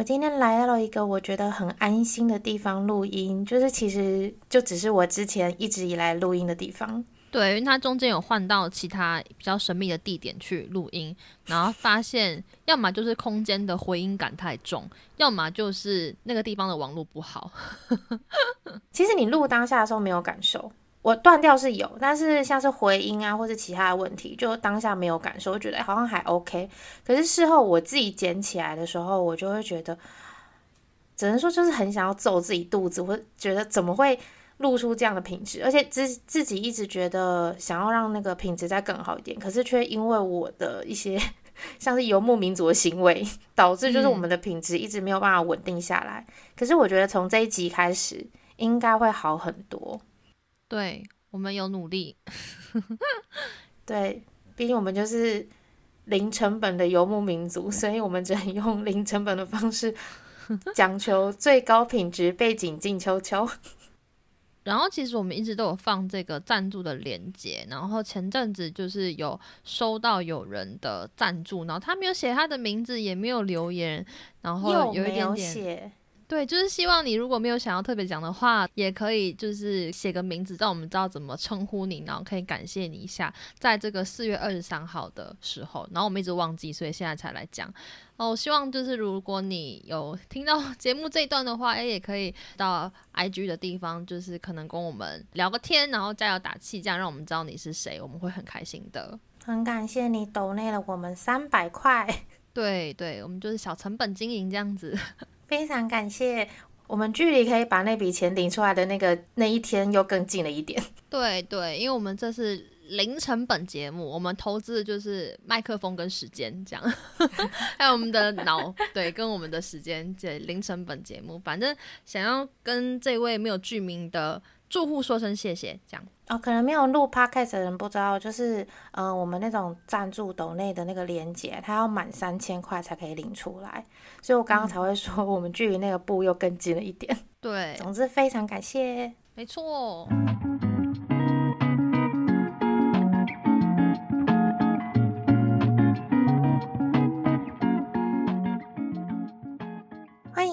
我今天来到了一个我觉得很安心的地方录音，就是其实就只是我之前一直以来录音的地方。对，因为它中间有换到其他比较神秘的地点去录音，然后发现 要么就是空间的回音感太重，要么就是那个地方的网络不好。其实你录当下的时候没有感受，我断掉是有，但是像是回音啊或是其他的问题，就当下没有感受，我觉得好像还 OK。可是事后我自己捡起来的时候，我就会觉得，只能说就是很想要揍自己肚子，我觉得怎么会？露出这样的品质，而且自自己一直觉得想要让那个品质再更好一点，可是却因为我的一些像是游牧民族的行为，导致就是我们的品质一直没有办法稳定下来。可是我觉得从这一集开始应该会好很多。对我们有努力，对，毕竟我们就是零成本的游牧民族，所以我们只能用零成本的方式，讲求最高品质背景静悄悄。然后其实我们一直都有放这个赞助的链接，然后前阵子就是有收到有人的赞助，然后他没有写他的名字，也没有留言，然后有一点点。对，就是希望你如果没有想要特别讲的话，也可以就是写个名字，让我们知道怎么称呼你，然后可以感谢你一下，在这个四月二十三号的时候，然后我们一直忘记，所以现在才来讲。哦，希望就是如果你有听到 节目这一段的话，哎，也可以到 IG 的地方，就是可能跟我们聊个天，然后加油打气，这样让我们知道你是谁，我们会很开心的。很感谢你抖内了我们三百块。对对，我们就是小成本经营这样子。非常感谢，我们距离可以把那笔钱领出来的那个那一天又更近了一点。对对，因为我们这是零成本节目，我们投资的就是麦克风跟时间，这样，还有我们的脑，对，跟我们的时间，这零成本节目。反正想要跟这位没有剧名的。住户说声谢谢，这样哦，可能没有录 podcast 的人不知道，就是呃，我们那种赞助斗内的那个连接，它要满三千块才可以领出来，所以我刚刚才会说，我们距离那个步又更近了一点。对，总之非常感谢，没错。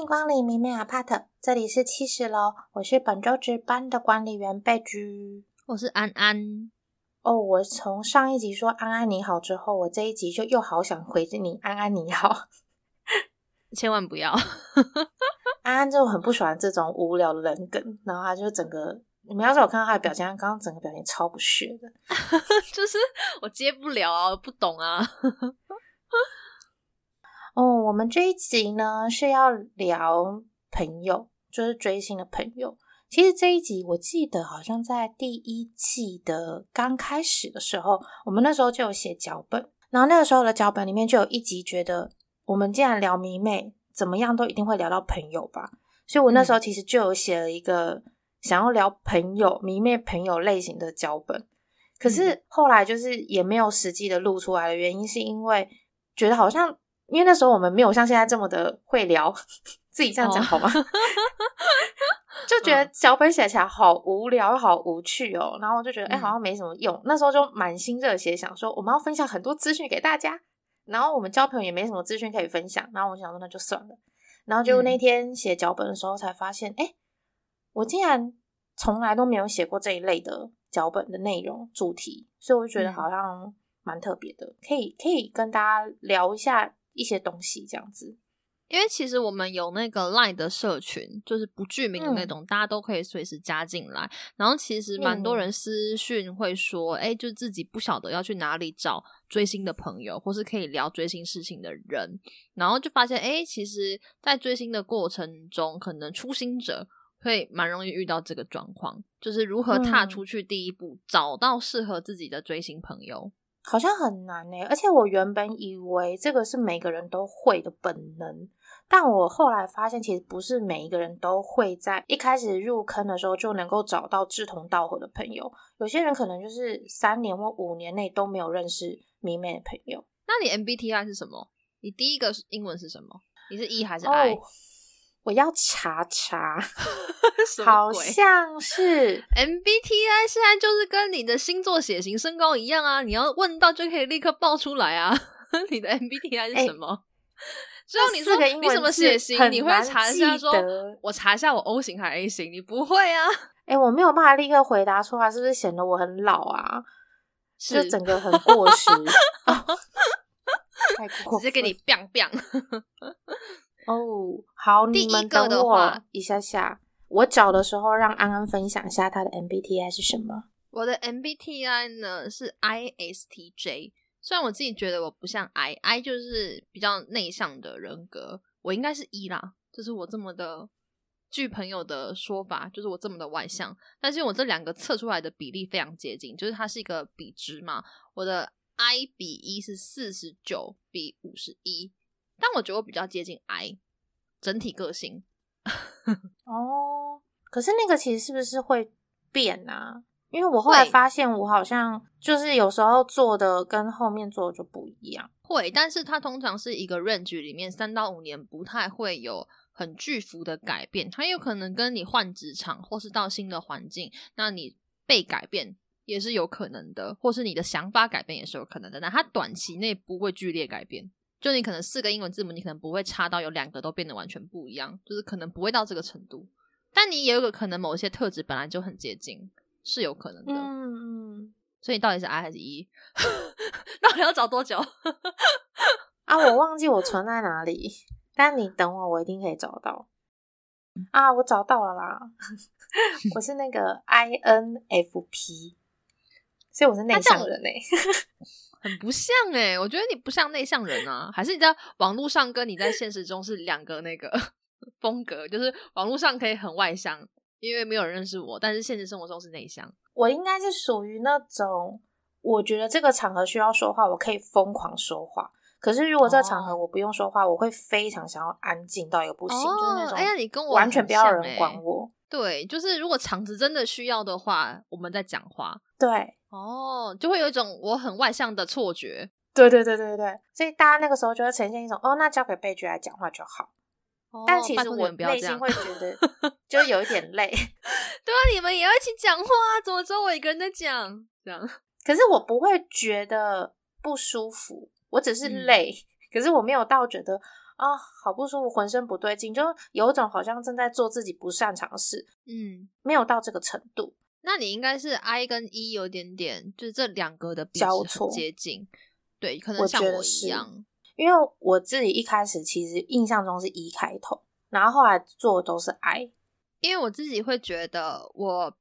光临明媚 apart。这里是七十楼，我是本周值班的管理员贝居，我是安安。哦，我从上一集说安安你好之后，我这一集就又好想回你安安你好，千万不要。安安就很不喜欢这种无聊的人梗，然后他就整个，你们要是有看到他的表情，他刚刚整个表情超不屑的，就是我接不了啊，不懂啊。哦，我们这一集呢是要聊朋友。就是追星的朋友，其实这一集我记得好像在第一季的刚开始的时候，我们那时候就有写脚本，然后那个时候的脚本里面就有一集觉得，我们既然聊迷妹，怎么样都一定会聊到朋友吧，所以我那时候其实就有写了一个想要聊朋友迷妹朋友类型的脚本，可是后来就是也没有实际的录出来的原因，是因为觉得好像因为那时候我们没有像现在这么的会聊。自己这样讲好吗？就觉得脚本写起来好无聊又好无趣哦，然后就觉得哎，好像没什么用。那时候就满心热血，想说我们要分享很多资讯给大家，然后我们交朋友也没什么资讯可以分享，然后我想说那就算了。然后就那天写脚本的时候才发现，哎，我竟然从来都没有写过这一类的脚本的内容主题，所以我就觉得好像蛮特别的，可以可以跟大家聊一下一些东西这样子。因为其实我们有那个 Line 的社群，就是不具名的那种，大家都可以随时加进来。然后其实蛮多人私讯会说，哎，就自己不晓得要去哪里找追星的朋友，或是可以聊追星事情的人。然后就发现，哎，其实，在追星的过程中，可能初心者会蛮容易遇到这个状况，就是如何踏出去第一步，找到适合自己的追星朋友。好像很难呢，而且我原本以为这个是每个人都会的本能，但我后来发现，其实不是每一个人都会在一开始入坑的时候就能够找到志同道合的朋友。有些人可能就是三年或五年内都没有认识迷妹的朋友。那你 MBTI 是什么？你第一个英文是什么？你是 E 还是 I？我要查查，好像是 MBTI，现在就是跟你的星座、血型、身高一样啊！你要问到就可以立刻报出来啊！你的 MBTI 是什么？只要你说你什么血型，你会难查一下说，我查一下我 O 型还是 A 型，你不会啊？哎、我没有办法立刻回答出来，是不是显得我很老啊？就是整个很过时，哦太过直接给你 biang biang。哦。好，第一个的话一下下。我找的时候让安安分享一下他的 MBTI 是什么。我的 MBTI 呢是 ISTJ，虽然我自己觉得我不像 I，I 就是比较内向的人格，我应该是 E 啦，就是我这么的，据朋友的说法，就是我这么的外向，但是我这两个测出来的比例非常接近，就是它是一个比值嘛，我的 I 比一是四十九比五十一，但我觉得我比较接近 I，整体个性 哦，可是那个其实是不是会变啊？因为我后来发现，我好像就是有时候做的跟后面做的就不一样。会，但是它通常是一个 range 里面三到五年不太会有很巨幅的改变，它有可能跟你换职场或是到新的环境，那你被改变也是有可能的，或是你的想法改变也是有可能的，但它短期内不会剧烈改变。就你可能四个英文字母，你可能不会差到有两个都变得完全不一样，就是可能不会到这个程度。但你也有个可能某些特质本来就很接近，是有可能的。嗯嗯。所以你到底是 I 还是 E？到底要找多久？啊，我忘记我存在哪里，但你等我，我一定可以找到。啊，我找到了啦！我是那个 INFP，所以我是内向人欸诶、很不像哎、我觉得你不像内向人啊，还是你在网络上跟你在现实中是两个那个 风格，就是网络上可以很外向，因为没有人认识我，但是现实生活中是内向。我应该是属于那种，我觉得这个场合需要说话，我可以疯狂说话。可是如果这个场合哦我不用说话，我会非常想要安静到一个不行，就是那种哎呀，你跟我完全不要有人管我。对，就是如果场子真的需要的话，我们在讲话对，哦，就会有一种我很外向的错觉。对对对对对，所以大家那个时候就会呈现一种哦，那交给贝局来讲话就好。但其实我内心会觉得就有一点累，对啊，你们也要一起讲话，啊怎么只有我一个人在讲？这样 可是我不会觉得不舒服，我只是嗯累。可是我没有到觉得啊好不舒服，浑身不对劲，就有一种好像正在做自己不擅长的事，嗯。没有到这个程度。那你应该是 I 跟 E 有点点，就是这两个的交错接近，对，可能像我一样。因为我自己一开始其实印象中是 E 开头，然后后来做的都是 I。因为我自己会觉得我，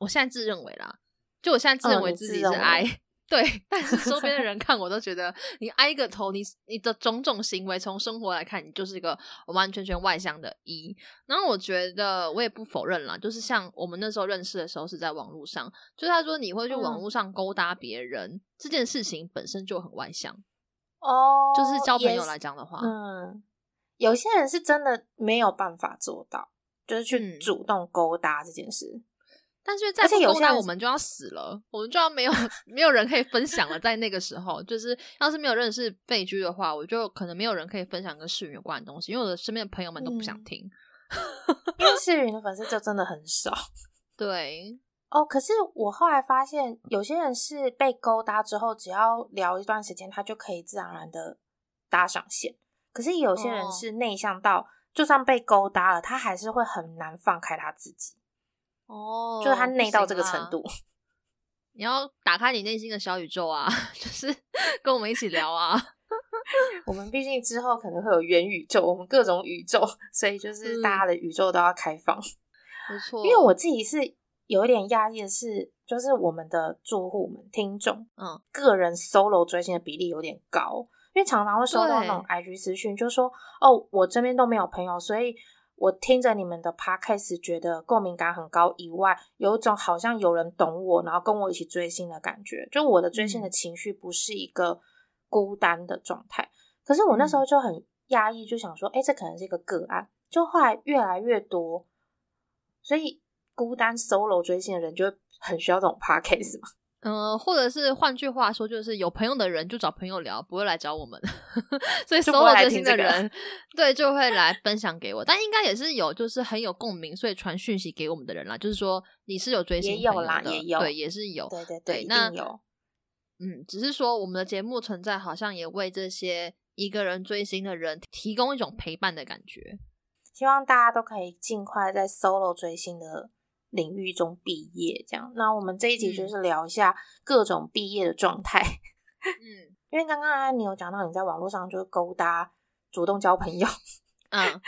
我现在自认为啦，就我现在自认嗯为自己是 I，、对，但是周边的人看我都觉得你挨个头，你你的种种行为，从生活来看，你就是一个完完全全外向的一。然后我觉得我也不否认啦，就是像我们那时候认识的时候是在网络上，就是他说你会去网嗯络上勾搭别人、这件事情本身就很外向，哦就是交朋友来讲的话，嗯，有些人是真的没有办法做到，就是去嗯主动勾搭这件事。但是在勾搭我们就要死了，我们就要没有 没有人可以分享了。在那个时候，就是要是没有认识废居的话，我就可能没有人可以分享跟世云有关的东西，因为我的身边的朋友们都不想嗯听。因为世云的粉丝就真的很少 对，哦。可是我后来发现，有些人是被勾搭之后，只要聊一段时间，他就可以自然而然的搭上线。可是有些人哦是内向到，就算被勾搭了，他还是会很难放开他自己，哦，就是他内到这个程度。你要打开你内心的小宇宙啊，就是跟我们一起聊啊。我们毕竟之后可能会有元宇宙，我们各种宇宙，所以就是大家的宇宙都要开放。没错，因为我自己是有一点压抑的是，就是我们的住户们、听众，嗯，个人 solo 追星的比例有点高，因为常常会收到那种 IG 私讯，就说哦，我这边都没有朋友，所以我听着你们的 podcast 觉得共鸣感很高，以外有一种好像有人懂我，然后跟我一起追星的感觉，就我的追星的嗯情绪不是一个孤单的状态。可是我那时候就很压抑，就想说，哎、这可能是一个个案。就后来越来越多，所以孤单 solo 追星的人就会很需要这种 podcast 嘛。嗯、或者是换句话说，就是有朋友的人就找朋友聊，不会来找我们。所以 solo 追星的人，对，就会来分享给我。但应该也是有，就是很有共鸣，所以传讯息给我们的人啦。就是说你是有追星也有啦也有对，也是有。对对一对那有。嗯，只是说我们的节目存在，好像也为这些一个人追星的人提供一种陪伴的感觉。希望大家都可以尽快在 solo 追星的领域中毕业。这样，那我们这一集就是聊一下各种毕业的状态。嗯因为刚刚安你有讲到你在网络上就是勾搭、主动交朋友，嗯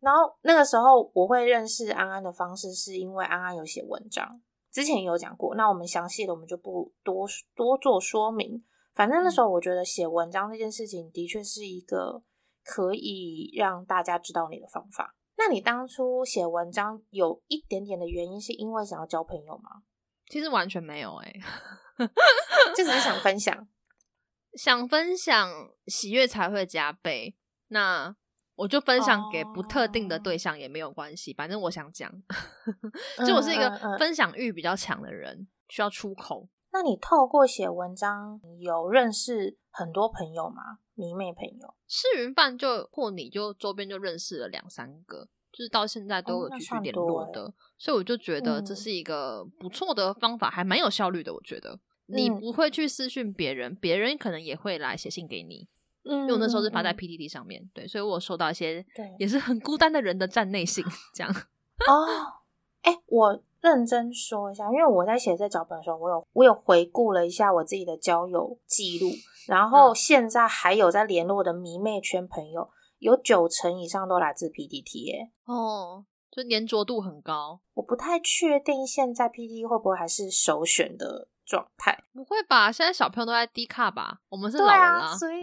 然后那个时候我会认识安安的方式，是因为安安有写文章，之前也有讲过。那我们详细的我们就不多多做说明。反正那时候我觉得写文章这件事情的确是一个可以让大家知道你的方法。那你当初写文章有一点点的原因，是因为想要交朋友吗？其实完全没有哎、就只是想分享。想分享喜悦才会加倍。那我就分享给不特定的对象也没有关系，反正我想讲，就我是一个分享欲比较强的人，需要出口。那你透过写文章有认识很多朋友吗？迷妹朋友？试云饭就或你就周边就认识了两三个，就是到现在都有继续联络的，所以我就觉得这嗯是一个不错的方法，还蛮有效率的。我觉得你嗯不会去私讯别人，别人可能也会来写信给你。嗯因为我那时候是发在嗯嗯 PTT 上面，对，所以我有收到一些对也是很孤单的人的站内信，这样。哦，哎、我认真说一下，因为我在写这脚本的时候，我有我有回顾了一下我自己的交友记录，然后嗯现在还有在联络的迷妹圈朋友，有九成以上都来自 PTT 耶。哦，就粘着度很高。我不太确定现在 PTT 会不会还是首选的状态。不会吧？现在小朋友都在低卡吧？我们是对老人啊，所以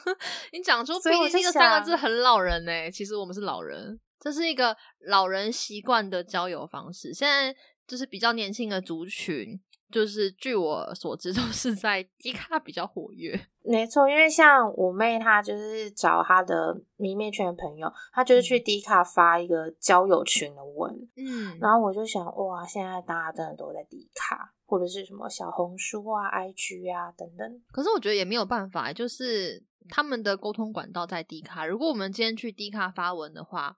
你讲出所以我就 PPT 这三个字很老人呢、其实我们是老人，这是一个老人习惯的交友方式。现在就是比较年轻的族群，就是据我所知都是在低卡比较活跃。没错，因为像我妹，她就是找她的迷妹圈的朋友，她就是去 D 卡发一个交友群的文，嗯然后我就想，哇，现在大家真的都在 D 卡，或者是什么小红书啊、IG 啊等等。可是我觉得也没有办法，就是他们的沟通管道在低卡。如果我们今天去低卡发文的话，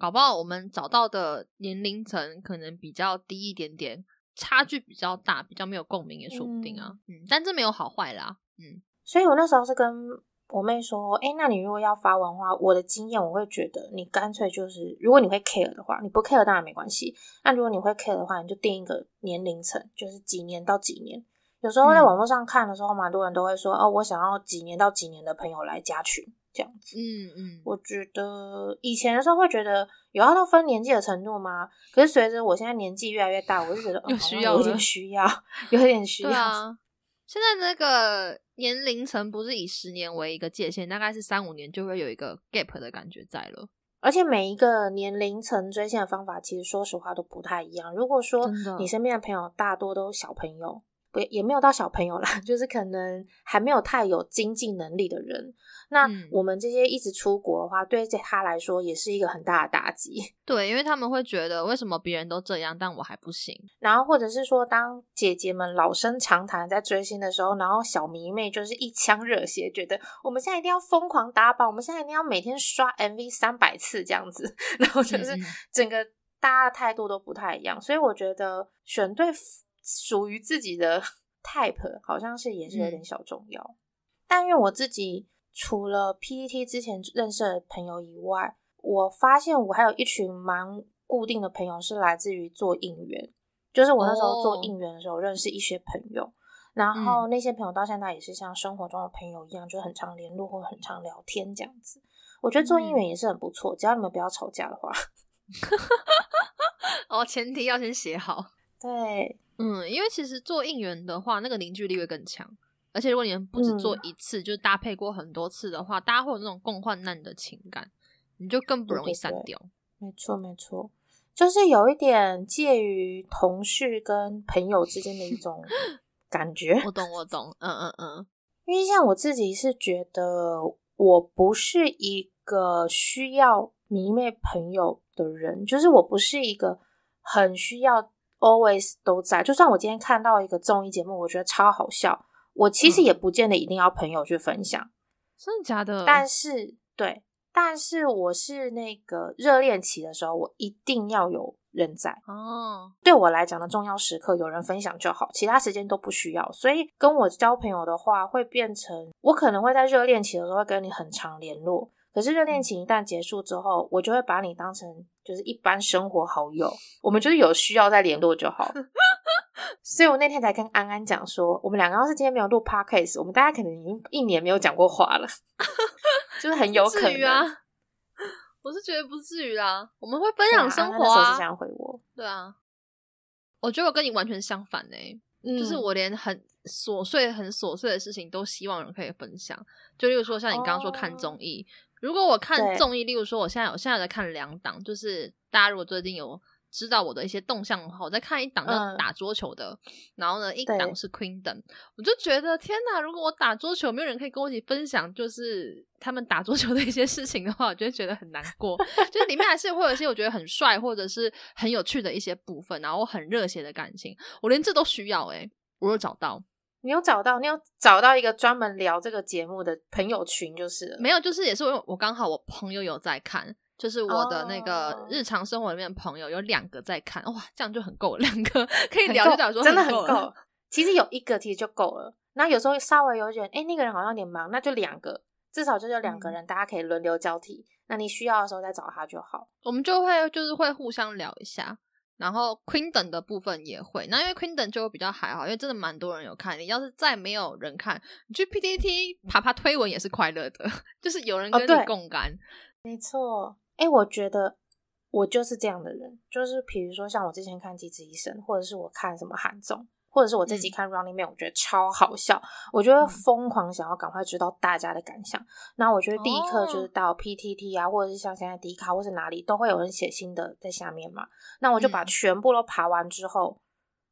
搞不好我们找到的年龄层可能比较低一点点，差距比较大，比较没有共鸣也说不定啊。嗯但这没有好坏啦。嗯所以我那时候是跟我妹说，哎、那你如果要发文的话，我的经验我会觉得，你干脆就是，如果你会 care 的话，你不 care 当然没关系。那如果你会 care 的话，你就定一个年龄层，就是几年到几年。有时候在嗯网络上看的时候，蛮多人都会说，哦，我想要几年到几年的朋友来加群，这样子。嗯嗯，我觉得以前的时候会觉得有要到分年纪的程度吗？可是随着我现在年纪越来越大，我就觉得、嗯、有需要有点需要，有一点需要。现在那个年龄层不是以十年为一个界限，大概是三五年就会有一个 gap 的感觉在了。而且每一个年龄层追星的方法，其实说实话都不太一样。如果说你身边的朋友大多都是小朋友，不也没有到小朋友啦，就是可能还没有太有经济能力的人，那嗯我们这些一直出国的话，对他来说也是一个很大的打击。对，因为他们会觉得为什么别人都这样，但我还不行。然后或者是说，当姐姐们老生常谈在追星的时候，然后小迷妹就是一腔热血，觉得我们现在一定要疯狂打榜，我们现在一定要每天刷 MV 三百次这样子，然后就是整个大家的态度都不太一样，所以我觉得选对属于自己的 type 好像是也是有点嗯小重要。但因为我自己除了 PPT 之前认识的朋友以外，我发现我还有一群蛮固定的朋友是来自于做应援，就是我那时候做哦应援的时候认识一些朋友，然后那些朋友到现在也是像生活中的朋友一样，就很常联络或很常聊天这样子。我觉得做应援也是很不错，只要你们不要吵架的话。哦，前提要先写好。对，嗯，因为其实做应援的话，那个凝聚力会更强。而且如果你们不止做嗯一次，就是搭配过很多次的话，大家会有那种共患难的情感，你就更不容易对对对散掉。没错没错，就是有一点介于同事跟朋友之间的一种 感觉。我懂，我懂。嗯嗯嗯，因为像我自己是觉得，我不是一个需要迷妹朋友的人，就是我不是一个很需要 always 都在。就算我今天看到一个综艺节目，我觉得超好笑，我其实嗯也不见得一定要朋友去分享。真的假的？但是对，但是我是那个热恋期的时候，我一定要有人在哦。对我来讲的重要时刻，有人分享就好，其他时间都不需要。所以跟我交朋友的话，会变成我可能会在热恋期的时候会跟你很常联络。可是热恋期一旦结束之后，我就会把你当成就是一般生活好友，我们就是有需要再联络就好。所以我那天才跟安安讲说，我们两个要是今天没有录 podcast，我们大家可能已经一年没有讲过话了，就是很有可能啊。我是觉得不至于啦，我们会分享生活啊。这样回我，对啊，我觉得我跟你完全相反呢，就是我连很琐碎、很琐碎的事情都希望人可以分享。就例如说，像你刚刚说看综艺。如果我看综艺，例如说我现在我现在在看两档，就是大家如果最近有知道我的一些动向的话，我在看一档叫打桌球的，然后呢一档是 Queendom，我就觉得天哪！如果我打桌球，没有人可以跟我一起分享，就是他们打桌球的一些事情的话，我就会觉得很难过。就是里面还是会有一些我觉得很帅或者是很有趣的一些部分，然后很热血的感情，我连这都需要诶，我有找到。你有找到？你有找到一个专门聊这个节目的朋友群，就是没有，就是也是我我刚好我朋友有在看，就是我的那个日常生活里面的朋友有两个在看，哇，这样就很够，两个可以聊就讲说真的很够。其实有一个其实就够了，那有时候稍微有点，哎，那个人好像有点忙，那就两个，至少就是两个人，大家可以轮流交替。那你需要的时候再找他就好。我们就会就是会互相聊一下。然后 Queendom 的部分也会，那因为 Queendom 就会比较还好，因为真的蛮多人有看。你要是再没有人看，你去 PTT 爬爬推文也是快乐的，就是有人跟你共感。没错，哎，我觉得我就是这样的人，就是比如说像我之前看《机智医生》，或者是我看什么韩综。或者是我自己看《Running Man》，我觉得超好笑，我觉得疯狂想要赶快知道大家的感想。那我觉得立刻就是到 PTT 啊，或者是像现在迪卡或是哪里都会有人写新的在下面嘛。那我就把全部都爬完之后，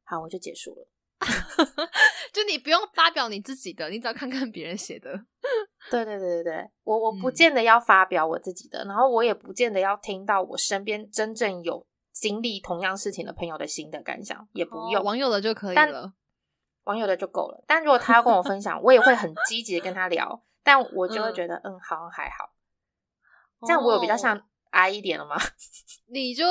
好，我就结束了。就你不用发表你自己的，你只要看看别人写的。对对对对对，我我不见得要发表我自己的，然后我也不见得要听到我身边真正有。经历同样事情的朋友的新的感想也不用网友的就可以了，网友的就够了。但如果他要跟我分享，我也会很积极的跟他聊，但我就会觉得嗯，好像还好。这样我有比较像矮一点了吗？你就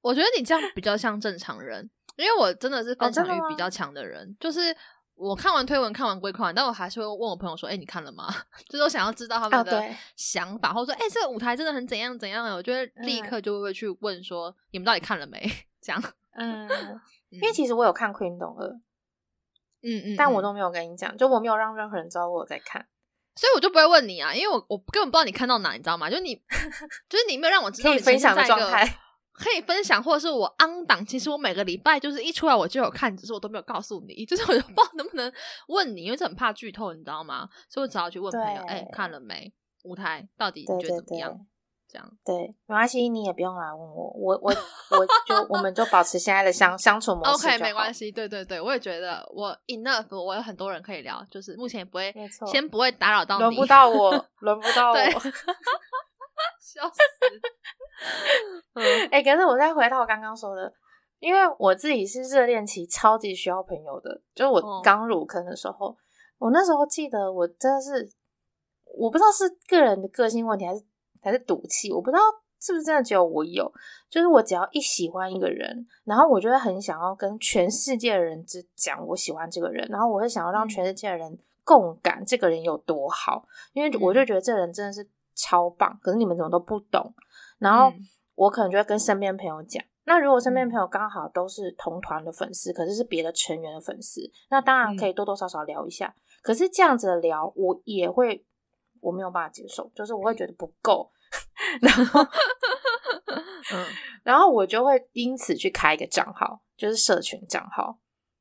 我觉得你这样比较像正常人，因为我真的是分享欲比较强的人，就是。我看完推文，看完归看，但我还是会问我朋友说：“哎，你看了吗？” 就是我想要知道他们的想法，或者说：“哎，这个舞台真的很怎样怎样。”我就会立刻就会去问说：“你们到底看了没？” 这样，嗯，因为其实我有看《Queen》二，嗯嗯，但我都没有跟你讲，就我没有让任何人知道我在看，所以我就不会问你啊，因为我我根本不知道你看到哪，你知道吗？就你，就是你没有让我知道你分享的状态。可以分享，或者是我安档。其实我每个礼拜就是一出来我就有看，只是我都没有告诉你。就是我就不知道能不能问你，因为这很怕剧透，你知道吗？所以我只好去问朋友：哎，看了没？舞台到底你觉得怎么样？这样对，没关系，你也不用来问我。我我 我就我们就保持现在的相相处模式。OK，没关系。对对对，我也觉得我 enough，我有很多人可以聊，就是目前也不会，先不会打扰到你。轮不到我，轮不到我。笑死！嗯，哎，可是我再回到我刚刚说的，因为我自己是热恋期超级需要朋友的，就是我刚入坑的时候，我那时候记得我真的是，我不知道是个人的个性问题还是还是赌气，我不知道是不是真的只有我有，就是我只要一喜欢一个人，然后我就会很想要跟全世界的人只讲我喜欢这个人，然后我会想要让全世界的人共感这个人有多好，因为我就觉得这人真的是。超棒，可是你们怎么都不懂。然后我可能就会跟身边朋友讲。那如果身边朋友刚好都是同团的粉丝，可是是别的成员的粉丝，那当然可以多多少少聊一下。可是这样子的聊，我也会我没有办法接受，就是我会觉得不够。然后，嗯，然后我就会因此去开一个账号，就是社群账号。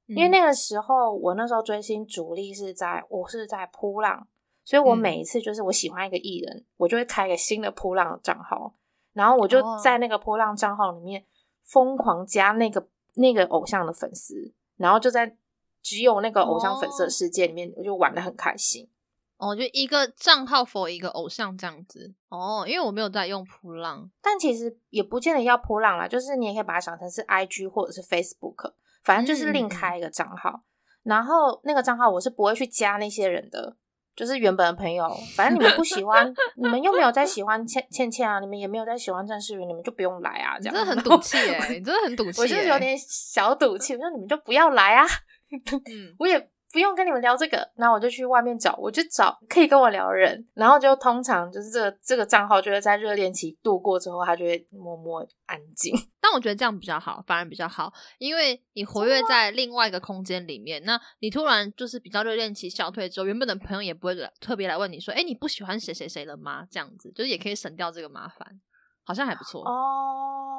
因为那个时候我那时候追星主力是在我是在扑浪。所以我每一次就是我喜欢一个艺人，我就会开一个新的波浪账号，然后我就在那个波浪账号里面疯狂加那个那个偶像的粉丝，然后就在只有那个偶像粉丝的世界里面，我就玩的很开心。哦，就一个账号 for 一个偶像这样子。哦，因为我没有在用波浪，但其实也不见得要波浪啦，就是你也可以把它想成是 IG 或者是 Facebook，反正就是另开一个账号，然后那个账号我是不会去加那些人的。就是原本的朋友，反正你们不喜欢，你们又没有在喜欢倩倩倩啊，你们也没有在喜欢郑世云，你们就不用来啊，这样真的很 赌气哎，你真的很赌气，我就是有点小赌气，我说你们就不要来啊，嗯，我也。不用跟你们聊这个，那我就去外面找，我就找可以跟我聊的人，然后就通常就是这个这个账号就会在热恋期度过之后，他就会默默安静。但我觉得这样比较好，反而比较好，因为你活跃在另外一个空间里面，那你突然就是比较热恋期消退之后，原本的朋友也不会特别来问你说，哎，你不喜欢谁谁谁了吗？这样子就是也可以省掉这个麻烦，好像还不错哦。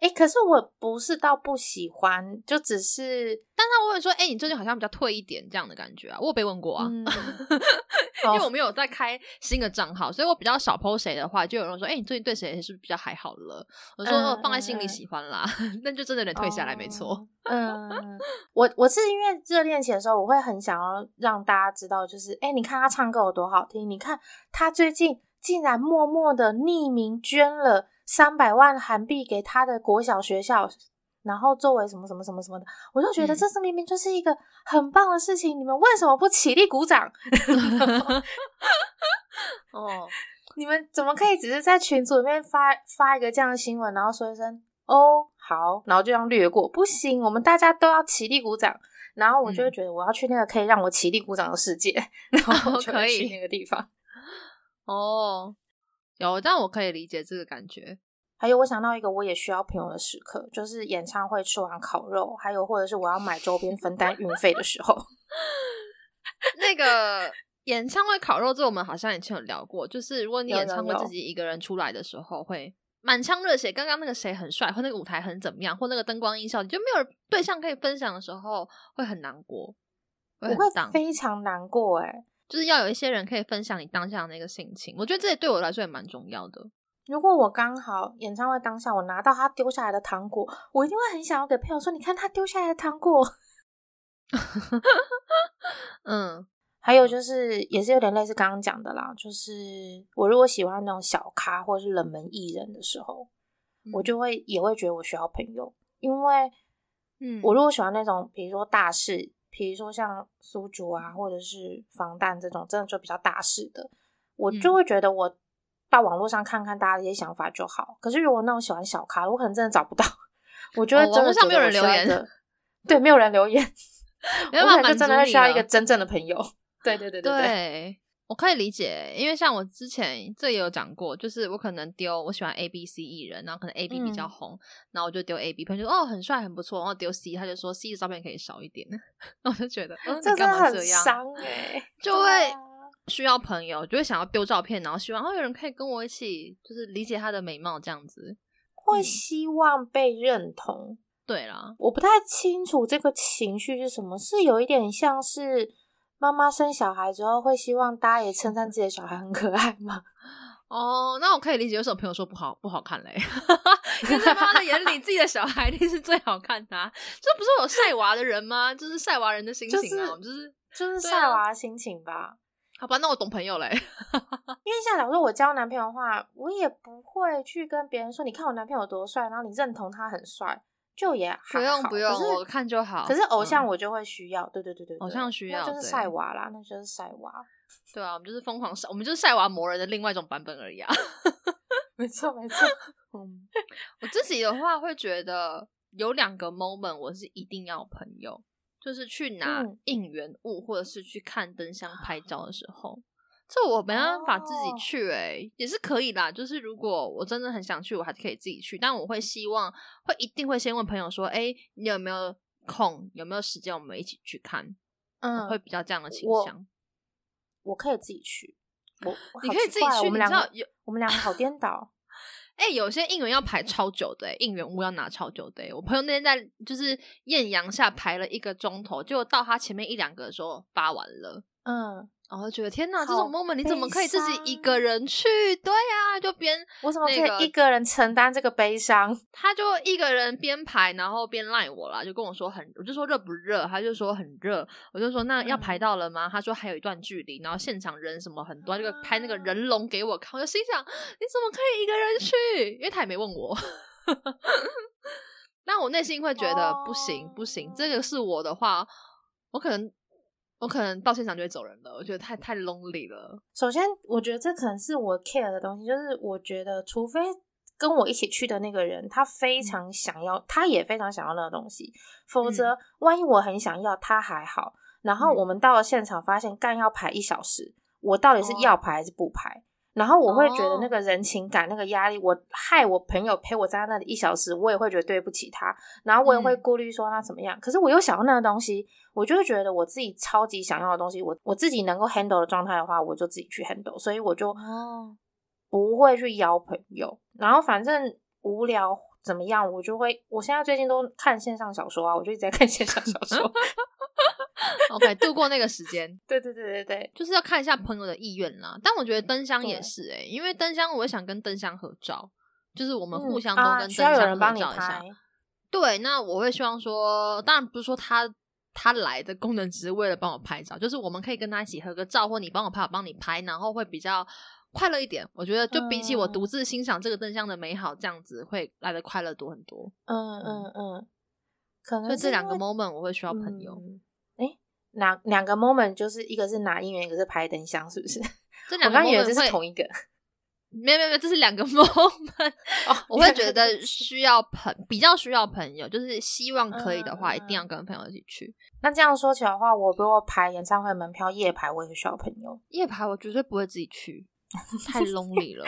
哎，可是我不是到不喜欢，就只是，但他问说，哎，你最近好像比较退一点这样的感觉啊？我有被问过啊，因为我没有在开新的账号，所以我比较少 post 谁的话，就有人说，哎，你最近对谁是不是比较还好了？我说放在心里喜欢啦，那就真的得退下来，没错。嗯，我我是因为热恋期的时候，我会很想要让大家知道，就是，哎，你看他唱歌有多好听，你看他最近竟然默默的匿名捐了。三百万韩币给他的国小学校，然后作为什么什么什么什么的，我就觉得这是明明就是一个很棒的事情，你们为什么不起立鼓掌？哦，你们怎么可以只是在群组里面发发一个这样的新闻，然后说一声哦好，然后就这样略过？不行，我们大家都要起立鼓掌。然后我就会觉得我要去那个可以让我起立鼓掌的世界，然后可以去那个地方。哦。有，但我可以理解这个感觉。还有，我想到一个我也需要朋友的时刻，就是演唱会吃完烤肉，还有或者是我要买周边分担运费的时候。那个 演唱会烤肉，这我们好像以前有聊过。就是如果你演唱会自己一个人出来的时候，会满腔热血。刚刚那个谁很帅，或那个舞台很怎么样，或那个灯光音效，你就没有对象可以分享的时候，会很难过。我会非常难过，哎。就是要有一些人可以分享你当下的那个心情，我觉得这也对我来说也蛮重要的。如果我刚好演唱会当下，我拿到他丢下来的糖果，我一定会很想要给朋友说：“你看他丢下来的糖果。”嗯，还有就是也是有点类似刚刚讲的啦，就是我如果喜欢那种小咖或者是冷门艺人的时候，我就会也会觉得我需要朋友，因为嗯，我如果喜欢那种比如说大事。比如说像苏竹啊，或者是防弹这种，真的就比较大事的，我就会觉得我到网络上看看大家的一些想法就好。可是如果那种喜欢小咖，我可能真的找不到。我觉得网络上没有人留言的，对，没有人留言，我可能就真的会需要一个真正的朋友。对对对对对。我可以理解，因为像我之前这也有讲过，就是我可能丢我喜欢 A B C 艺人，然后可能 A B 比较红，然后我就丢 A B，朋友说哦很帅很不错，然后丢 C，他就说 C 的照片可以少一点，那我就觉得这真的很伤？哎，就会需要朋友，就会想要丢照片，然后希望哦有人可以跟我一起，就是理解他的美貌这样子，会希望被认同。对啦，我不太清楚这个情绪是什么，是有一点像是。妈妈生小孩之后会希望大家也称赞自己的小孩很可爱吗？哦，那我可以理解，有什么朋友说不好不好看嘞？在妈妈的眼里，自己的小孩一定是最好看的。这不是有晒娃的人吗？就是晒娃人的心情啊，就是就是晒娃的心情吧。好吧，那我懂朋友嘞。因为像假如说我交男朋友的话，我也不会去跟别人说，你看我男朋友多帅，然后你认同他很帅。就也不用不用，我看就好。可是偶像我就会需要，对对对对，偶像需要，就是晒娃啦，那就是晒娃。对啊，我们就是疯狂晒，我们就是晒娃魔人的另外一种版本而已啊。没 错没错。嗯，我自己的话会觉得有两个 moment 我是一定要朋友，就是去拿应援物或者是去看灯箱拍照的时候。这我没办法自己去诶，也是可以啦。就是如果我真的很想去，我还是可以自己去。但我会希望会一定会先问朋友说：“哎，你有没有空？有没有时间？我们一起去看。”嗯，会比较这样的倾向。我可以自己去，我 你可以自己去。我们两个有我们两个好颠倒。哎，有些应援要排超久的，应援物要拿超久的。我朋友那天在就是艳阳下排了一个钟头，就到他前面一两个的时候发完了。嗯。然后觉得天哪，这种 moment 你怎么可以自己一个人去？对呀，就边我怎么可以一个人承担这个悲伤？他就一个人边排，然后边赖我啦，就跟我说很，我就说热不热？他就说很热。我就说那要排到了吗？他说还有一段距离，然后现场人什么很多，就拍那个人龙给我看。我就心想，你怎么可以一个人去？因为他也没问我。那我内心会觉得不行不行，这个是我的话，我可能。我可能到现场就会走人了，我觉得太太 lonely 了。首先，我觉得这可能是我 care 的东西，就是我觉得，除非跟我一起去的那个人他非常想要，他也非常想要那个东西，否则万一我很想要，他还好。然后我们到了现场，发现干要排一小时，我到底是要排还是不排？然后我会觉得那个人情感、那个压力，我害我朋友陪我在那里一小时，我也会觉得对不起他。然后我也会顾虑说他怎么样。可是我又想要那个东西，我就会觉得我自己超级想要的东西，我我自己能够 handle 的状态的话，我就自己去 handle。所以我就不会去邀朋友。然后反正无聊怎么样，我就会。我现在最近都看线上小说啊，我就一直在看线上小说。OK，度过那个时间。对对对对对，就是要看一下朋友的意愿啦。但我觉得灯箱也是哎，因为灯箱，我也想跟灯箱合照，就是我们互相都跟灯箱合照一下。对，那我会希望说，当然不是说他他来的功能只是为了帮我拍照，就是我们可以跟他一起合个照，或你帮我拍，我帮你拍，然后会比较快乐一点。我觉得就比起我独自欣赏这个灯箱的美好，这样子会来的快乐多很多。嗯嗯嗯，可能这两个 moment 我会需要朋友。两两个 moment 就是一个是拿音源，一个是拍灯箱，是不是？这两个 moment 这是同一个？没有没有没有，这是两个 moment。哦，我会觉得需要朋，比较需要朋友，就是希望可以的话，一定要跟朋友一起去。那这样说起来的话，我如果排演唱会门票夜排，我也需要朋友。夜排我绝对不会自己去，太 lonely 了。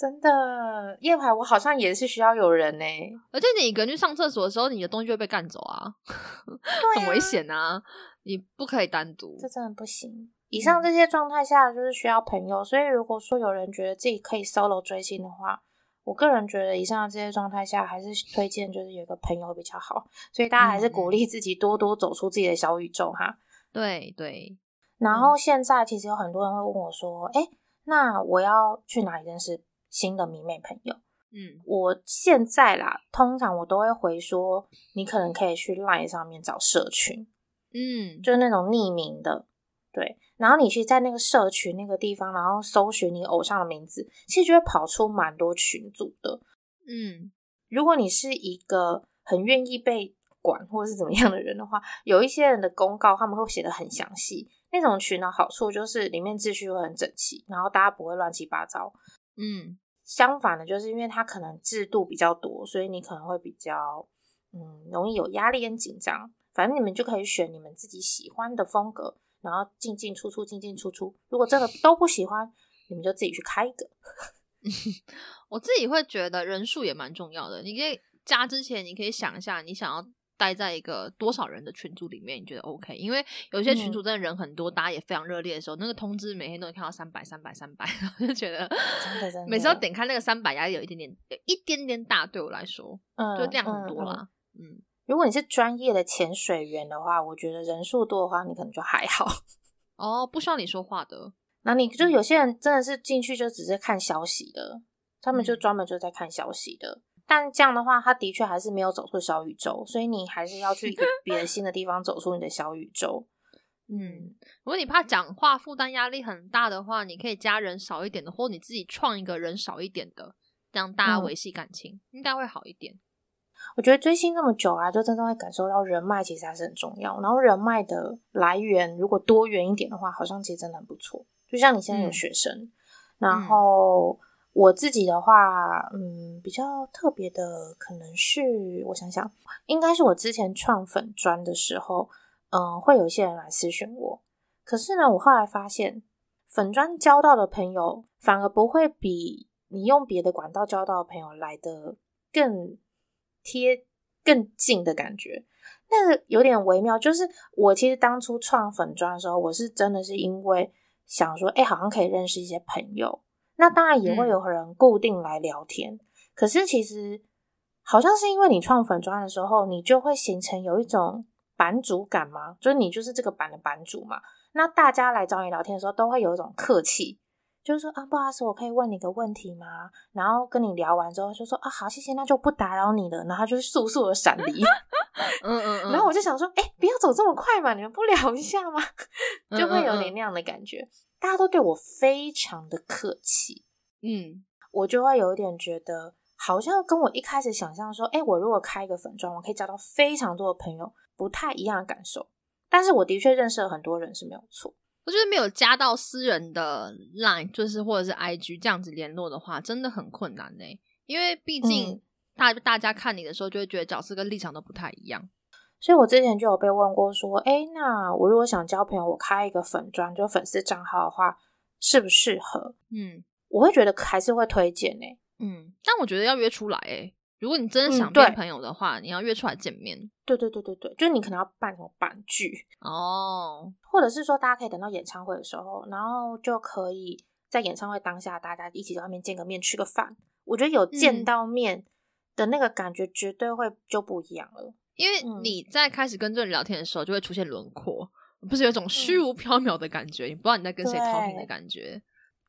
真的夜排，我好像也是需要有人呢。而且你一个人去上厕所的时候，你的东西就会被干走啊，很危险啊。你不可以单独，这真的不行。以上这些状态下，就是需要朋友。所以如果说有人觉得自己可以 solo 追星的话，我个人觉得以上这些状态下，还是推荐就是有个朋友比较好。所以大家还是鼓励自己多多走出自己的小宇宙哈。对对。然后现在其实有很多人会问我说：“哎，那我要去哪里认识新的迷妹朋友？”嗯，我现在啦，通常我都会回说，你可能可以去 Line 上面找社群。嗯，就是那种匿名的，对。然后你去在那个社群那个地方，然后搜寻你偶像的名字，其实就会跑出蛮多群组的。嗯，如果你是一个很愿意被管或者是怎么样的人的话，有一些人的公告他们会写的很详细。那种群的好处就是里面秩序会很整齐，然后大家不会乱七八糟。嗯，相反的，就是因为它可能制度比较多，所以你可能会比较嗯容易有压力跟紧张。反正你们就可以选你们自己喜欢的风格，然后进进出出，进进出出。如果真的都不喜欢，你们就自己去开一个。我自己会觉得人数也蛮重要的。你可以加之前，你可以想一下，你想要待在一个多少人的群组里面，你觉得 OK？因为有些群组真的人很多，大家也非常热烈的时候，那个通知每天都能看到三百、三百、三百，就觉得 每次要点开那个三百，压力有一点点，有一点点大。对我来说，嗯，就量很多啦，嗯。如果你是专业的潜水员的话，我觉得人数多的话，你可能就还好 哦，不需要你说话的。那你就有些人真的是进去就只是看消息的，他们就专门就在看消息的。但这样的话，他的确还是没有走出小宇宙，所以你还是要去一个别的 新的地方走出你的小宇宙。嗯，如果你怕讲话负担压力很大的话，你可以加人少一点的，或你自己创一个人少一点的，这样大家维系感情应该会好一点。我觉得追星这么久啊，就真正会感受到人脉其实还是很重要。然后人脉的来源如果多元一点的话，好像其实真的很不错。就像你现在有学生，然后我自己的话，嗯，比较特别的可能是我想想，应该是我之前创粉专的时候，嗯，会有一些人来私询我。可是呢，我后来发现，粉砖交到的朋友反而不会比你用别的管道交到的朋友来的更。贴更近的感觉，那个有点微妙。就是我其实当初创粉砖的时候，我是真的是因为想说，哎，好像可以认识一些朋友。那当然也会有人固定来聊天。可是其实好像是因为你创粉砖的时候，你就会形成有一种版主感嘛，就是你就是这个版的版主嘛。那大家来找你聊天的时候，都会有一种客气。就是说啊，不好意思，我可以问你个问题吗？然后跟你聊完之后，就说啊，好，谢谢，那就不打扰你了。然后就是速速的闪离。嗯嗯嗯。然后我就想说，哎，不要走这么快嘛，你们不聊一下吗？就会有点那样的感觉。大家都对我非常的客气。嗯，我就会有一点觉得，好像跟我一开始想象说，哎，我如果开一个粉妆，我可以交到非常多的朋友，不太一样的感受。但是我的确认识了很多人是没有错。我觉得没有加到私人的 Line，就是或者是 IG 这样子联络的话，真的很困难呢。因为毕竟大大家看你的时候，就会觉得角色跟立场都不太一样。所以我之前就有被问过说，哎，那我如果想交朋友，我开一个粉专，就粉丝账号的话，适不适合？嗯，我会觉得还是会推荐呢。嗯，但我觉得要约出来诶。如果你真的想变朋友的话，你要约出来见面。对对对对对，就是你可能要办什么板剧哦，或者是说大家可以等到演唱会的时候，然后就可以在演唱会当下大家一起在外面见个面，吃个饭。我觉得有见到面的那个感觉，绝对会就不一样了。因为你在开始跟这人聊天的时候，就会出现轮廓，不是有一种虚无缥缈的感觉，你不知道你在跟谁讨论的感觉。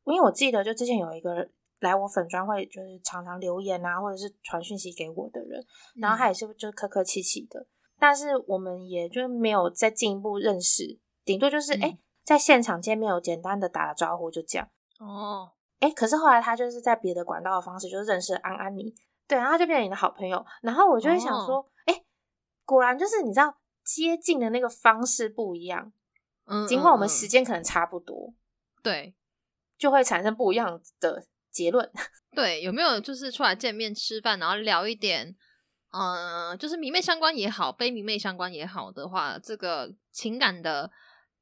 因为我记得，就之前有一个。来我粉专会就是常常留言啊，或者是传讯息给我的人，然后他也是就是客客气气的，但是我们也就没有再进一步认识，顶多就是哎在现场见面有简单的打了招呼就这样。哦，哎可是后来他就是在别的管道的方式就是认识安安妮，对，然后就变成你的好朋友，然后我就会想说，哎果然就是你知道接近的那个方式不一样，嗯，尽管我们时间可能差不多，对，就会产生不一样的。结论 对，有没有就是出来见面吃饭，然后聊一点，嗯，就是迷妹相关也好，非迷妹相关也好的话，这个情感的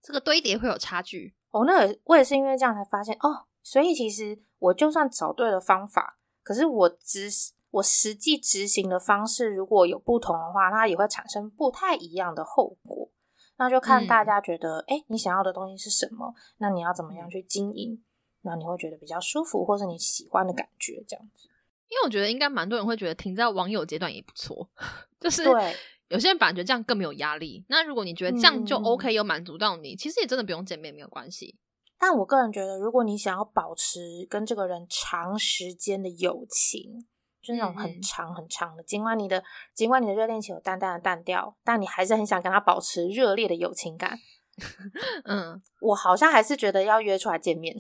这个堆叠会有差距哦。那我也是因为这样才发现哦，所以其实我就算找对了方法，可是我执我实际执行的方式如果有不同的话，它也会产生不太一样的后果。那就看大家觉得，哎，你想要的东西是什么？那你要怎么样去经营？那你会觉得比较舒服，或是你喜欢的感觉这样子。因为我觉得应该蛮多人会觉得停在网友阶段也不错，就是对有些人感觉这样更没有压力。那如果你觉得这样就 OK，有满足到你，其实也真的不用见面没有关系。但我个人觉得，如果你想要保持跟这个人长时间的友情，就那种很长很长的，尽管你的尽管你的热恋期有淡淡的淡掉，但你还是很想跟他保持热烈的友情感。嗯，我好像还是觉得要约出来见面。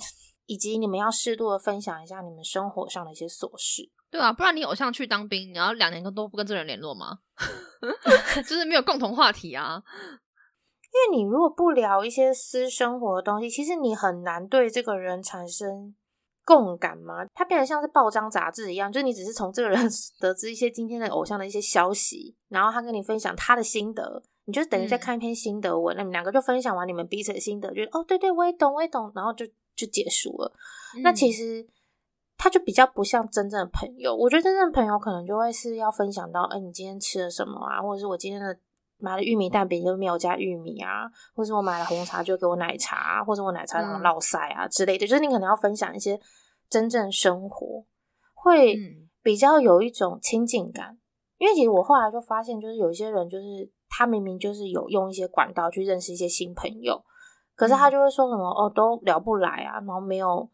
以及你们要适度的分享一下你们生活上的一些琐事，对啊，不然你偶像去当兵，你要两年都不跟这人联络吗？就是没有共同话题啊。因为你如果不聊一些私生活的东西，其实你很难对这个人产生共感吗。他变得像是报章杂志一样，就你只是从这个人 得知一些今天的偶像的一些消息，然后他跟你分享他的心得，你就等于在看一篇心得文。那你们两个就分享完你们彼此的心得，觉得哦，对对，我也懂，我也懂，然后就。就结束了。那其实他就比较不像真正的朋友。我觉得真正的朋友可能就会是要分享到，哎，你今天吃了什么啊？或者是我今天的买了玉米蛋饼就没有加玉米啊？或者我买了红茶就给我奶茶，或者我奶茶糖老塞啊之类的。就是你可能要分享一些真正生活，会比较有一种亲近感。因为其实我后来就发现，就是有一些人，就是他明明就是有用一些管道去认识一些新朋友。可是他就会说什么哦，都聊不来啊，然后没有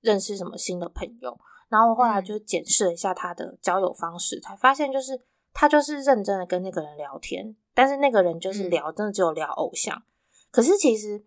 认识什么新的朋友。然后我后来就检视了一下他的交友方式，才发现就是他就是认真的跟那个人聊天，但是那个人就是聊真的只有聊偶像。可是其实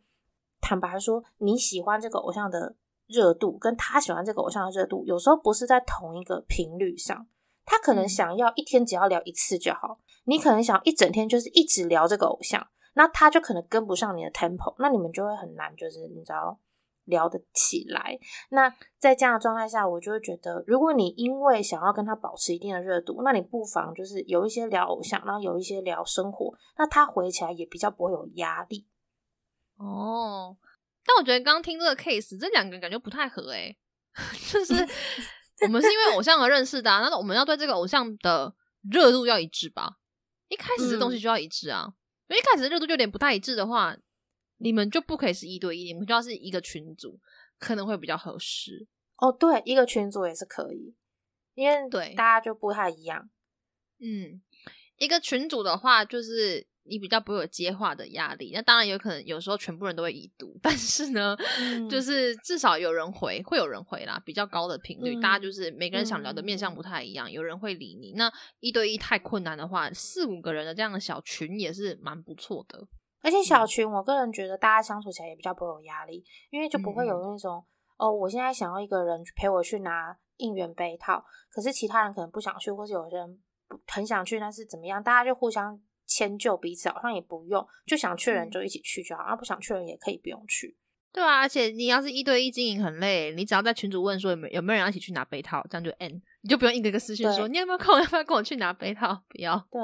坦白说，你喜欢这个偶像的热度，跟他喜欢这个偶像的热度，有时候不是在同一个频率上。他可能想要一天只要聊一次就好，你可能想一整天就是一直聊这个偶像。那他就可能跟不上你的 tempo，那你们就会很难，就是你知道聊得起来。那在这样的状态下，我就会觉得，如果你因为想要跟他保持一定的热度，那你不妨就是有一些聊偶像，然后有一些聊生活，那他回起来也比较不会有压力。哦，但我觉得刚听这个 case，这两个人感觉不太合诶，就是 我们是因为偶像而认识的，那我们要对这个偶像的热度要一致吧？一开始这东西就要一致啊。因为一开始热度就有点不太一致的话，你们就不可以是一对一，你们就要是一个群组，可能会比较合适。哦，对，一个群组也是可以，因为对大家就不太一样。嗯，一个群组的话，就是。你比较不会有接话的压力，那当然有可能有时候全部人都会已读，但是呢，就是至少有人回，会有人回啦，比较高的频率，大家就是每个人想聊的面向不太一样，有人会理你。那一对一太困难的话，四五个人的这样的小群也是蛮不错的。而且小群，我个人觉得大家相处起来也比较不会有压力，因为就不会有那种哦，我现在想要一个人陪我去拿应援杯套，可是其他人可能不想去，或是有些人很想去，但是怎么样，大家就互相。迁就彼此，好像也不用，就想去的人就一起去就好，啊，不想去的人也可以不用去。对啊，而且你要是一对一经营很累，你只要在群主问说有没有有没有人要一起去拿杯套，这样就 end，你就不用一个个私信说你有没有空，要不要跟我去拿杯套？不要。对，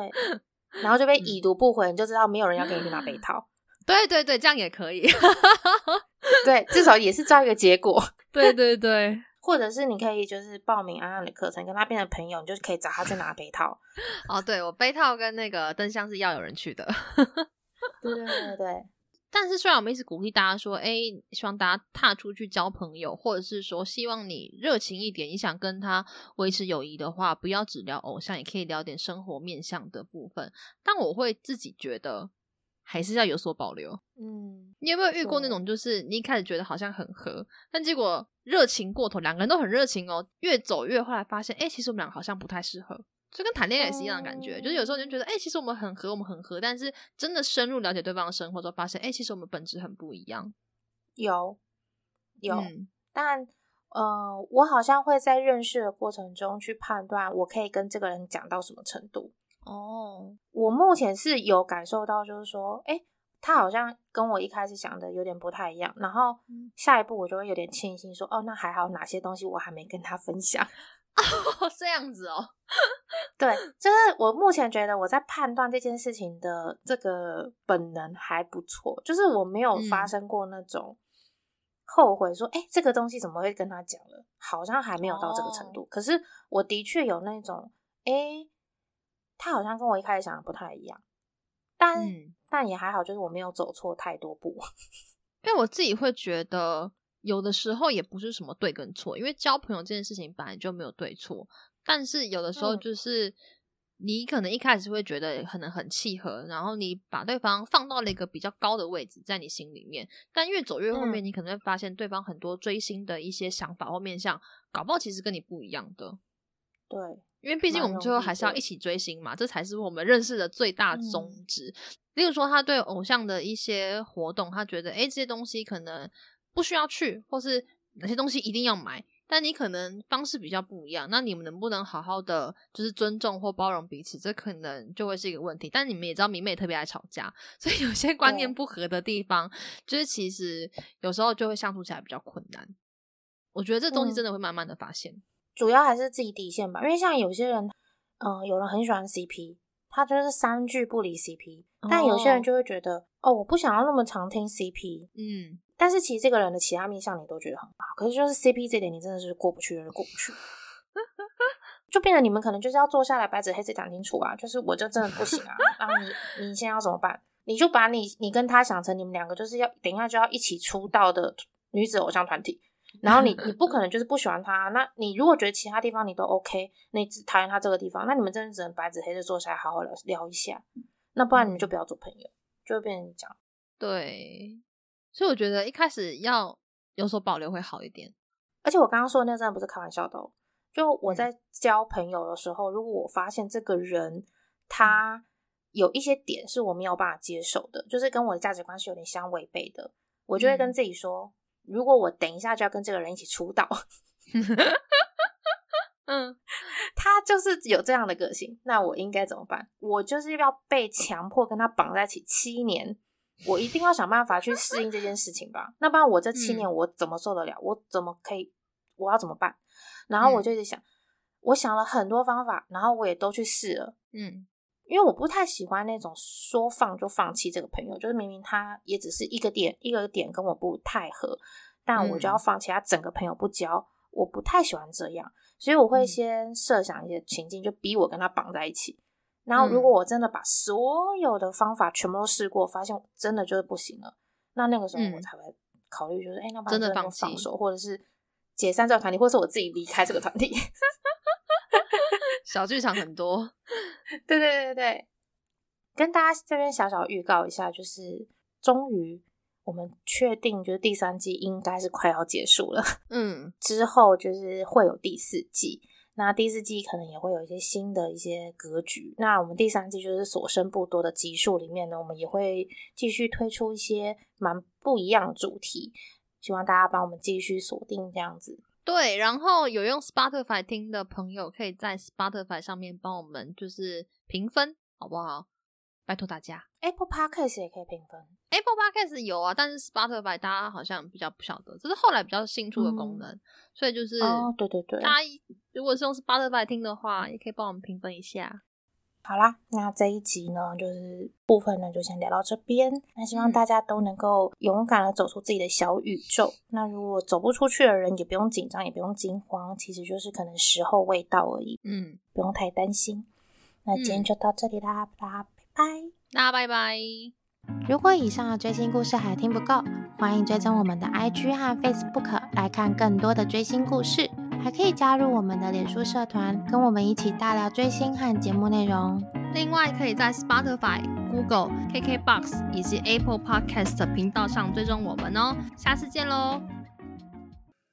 然后就被嗯已读不回，你就知道没有人要跟你去拿杯 套。对对对，这样也可以。对，至少也是照一个结果。对对对，或者是你可以就是报名安安的课程，跟他变成朋友，你就可以找他去拿杯套。哦，对我杯套跟那个灯箱是要有人去的。对对对对对，但是虽然我们一直鼓励大家说，哎，希望大家踏出去交朋友，或者是说希望你热情一点，你想跟他维持友谊的话，不要只聊偶像，也可以聊点生活面向的部分。但我会自己觉得还是要有所保留。嗯，你有没有遇过那种，就是你一开始觉得好像很合，但结果热情过头，两个人都很热情哦，越走越后来发现，哎，其实我们俩好像不太适合。就跟谈恋爱也是一样的感觉，哦就是有时候你就觉得，哎、其实我们很合，我们很合，但是真的深入了解对方的生活之后，发现，哎、其实我们本质很不一样。有有，嗯但呃，我好像会在认识的过程中去判断，我可以跟这个人讲到什么程度。哦，我目前是有感受到，就是说，哎、他好像跟我一开始想的有点不太一样，然后嗯下一步我就会有点庆幸说，哦，那还好，哪些东西我还没跟他分享。这样子哦，对，就是我目前觉得我在判断这件事情的这个本能还不错，就是我没有发嗯生过那种后悔说，哎、这个东西怎么会跟他讲了？好像还没有到这个程度。可是我的确有那种，哎、他好像跟我一开始想的不太一样，但、嗯，但也还好，就是我没有走错太多步。因为我自己会觉得，有的时候也不是什么对跟错，因为交朋友这件事情本来就没有对错，但是有的时候嗯就是。你可能一开始会觉得可能很契合，然后你把对方放到了一个比较高的位置，在你心里面。但越走越后面，嗯你可能会发现对方很多追星的一些想法或面向，搞不好其实跟你不一样的。对，因为毕竟我们最后还是要一起追星嘛，这才是我们认识的最大宗旨。例如说，他对偶像的一些活动，他觉得诶这些东西可能不需要去，或是哪些东西一定要买。但你可能方式比较不一样，那你们能不能好好的就是尊重或包容彼此，这可能就会是一个问题。但你们也知道，明妹特别爱吵架，所以有些观念不合的地方，就是其实有时候就会相处起来比较困难。我觉得这东西嗯真的会慢慢的发现。主要还是自己底线吧，因为像有些人，嗯、有人很喜欢 CP，他就是三句不离 CP，但有些人哦就会觉得，哦，我不想要那么常听 CP，嗯，但是其实这个人的其他面相你都觉得很好，可是就是 CP 这点你真的是过不去，就是过不去，就变成你们可能就是要坐下来白纸黑字讲清楚啊，就是我就真的不行啊，然后你你现在要怎么办？你就把你你跟他想成你们两个就是要等一下就要一起出道的女子偶像团体，然后你你不可能就是不喜欢他，那你如果觉得其他地方你都 OK，你只讨厌他这个地方，那你们真的只能白纸黑字坐下来好好聊聊一下，那不然你们就不要做朋友，就会变成讲。对，所以我觉得一开始要有所保留会好一点。而且我刚刚说的那真的不是开玩笑的哦。就我嗯在交朋友的时候，如果我发现这个人他有一些点是我没有办法接受的，就是跟我的价值观是有点相违背的，我就会跟嗯自己说，如果我等一下就要跟这个人一起出道，嗯，他就是有这样的个性，那我应该怎么办？我就是要被强迫跟他绑在一起七年，我一定要想办法去适应这件事情吧。那不然我这七年嗯我怎么受得了？我怎么可以？我要怎么办？然后我嗯就一直想，我想了很多方法，然后我也都去试了。嗯因为我不太喜欢那种说放就放弃这个朋友，就是明明他也只是一个点一个点跟我不太合，但我就要嗯放弃他整个朋友不交，我不太喜欢这样，所以我会嗯先设想一些情境，就逼我跟他绑在一起。然后如嗯果我真的把所有的方法全部都试过，发现真的就是不行了，那那个时候我嗯才会考虑，就是哎、那真的放放手，或者是解散这个团体，或者是我自己离开这个团体。小剧场很多。对对对对，跟大家这边小小预告一下，就是终于我们确定，就是第三季应该是快要结束了，嗯之后就是会有第四季。那第四季可能也会有一些新的一些格局。那我们第三季就是所剩不多的集数里面呢，我们也会继续推出一些蛮不一样的主题，希望大家帮我们继续锁定这样子。对，然后有用 Spotify 听的朋友，可以在 Spotify 上面帮我们就是评分，好不好？拜托大家。Apple Podcast 也可以评分。Apple Podcast 有啊，但是 Spotify 大家好像比较不晓得，这是后来比较新出的功能，所以就是哦，对对对，大家如果是用 Spotify 听的话，也可以帮我们评分一下。好啦，那这一集呢，就是部分呢就先聊到这边。那希望嗯大家都能够勇敢的走出自己的小宇宙。那如果走不出去的人，也不用紧张，也不用惊慌，其实就是可能时候未到而已，嗯，不用太担心。那今天就到这里啦，大家拜拜。大家拜拜。如果以上的追星故事还听不够，欢迎追踪我们的 IG 和 Facebook 来看更多的追星故事，还可以加入我们的脸书社团，跟我们一起大聊追星和节目内容。另外，可以在 Spotify、Google、KKBox 以及 Apple Podcast 频道上追踪我们哦。下次见喽！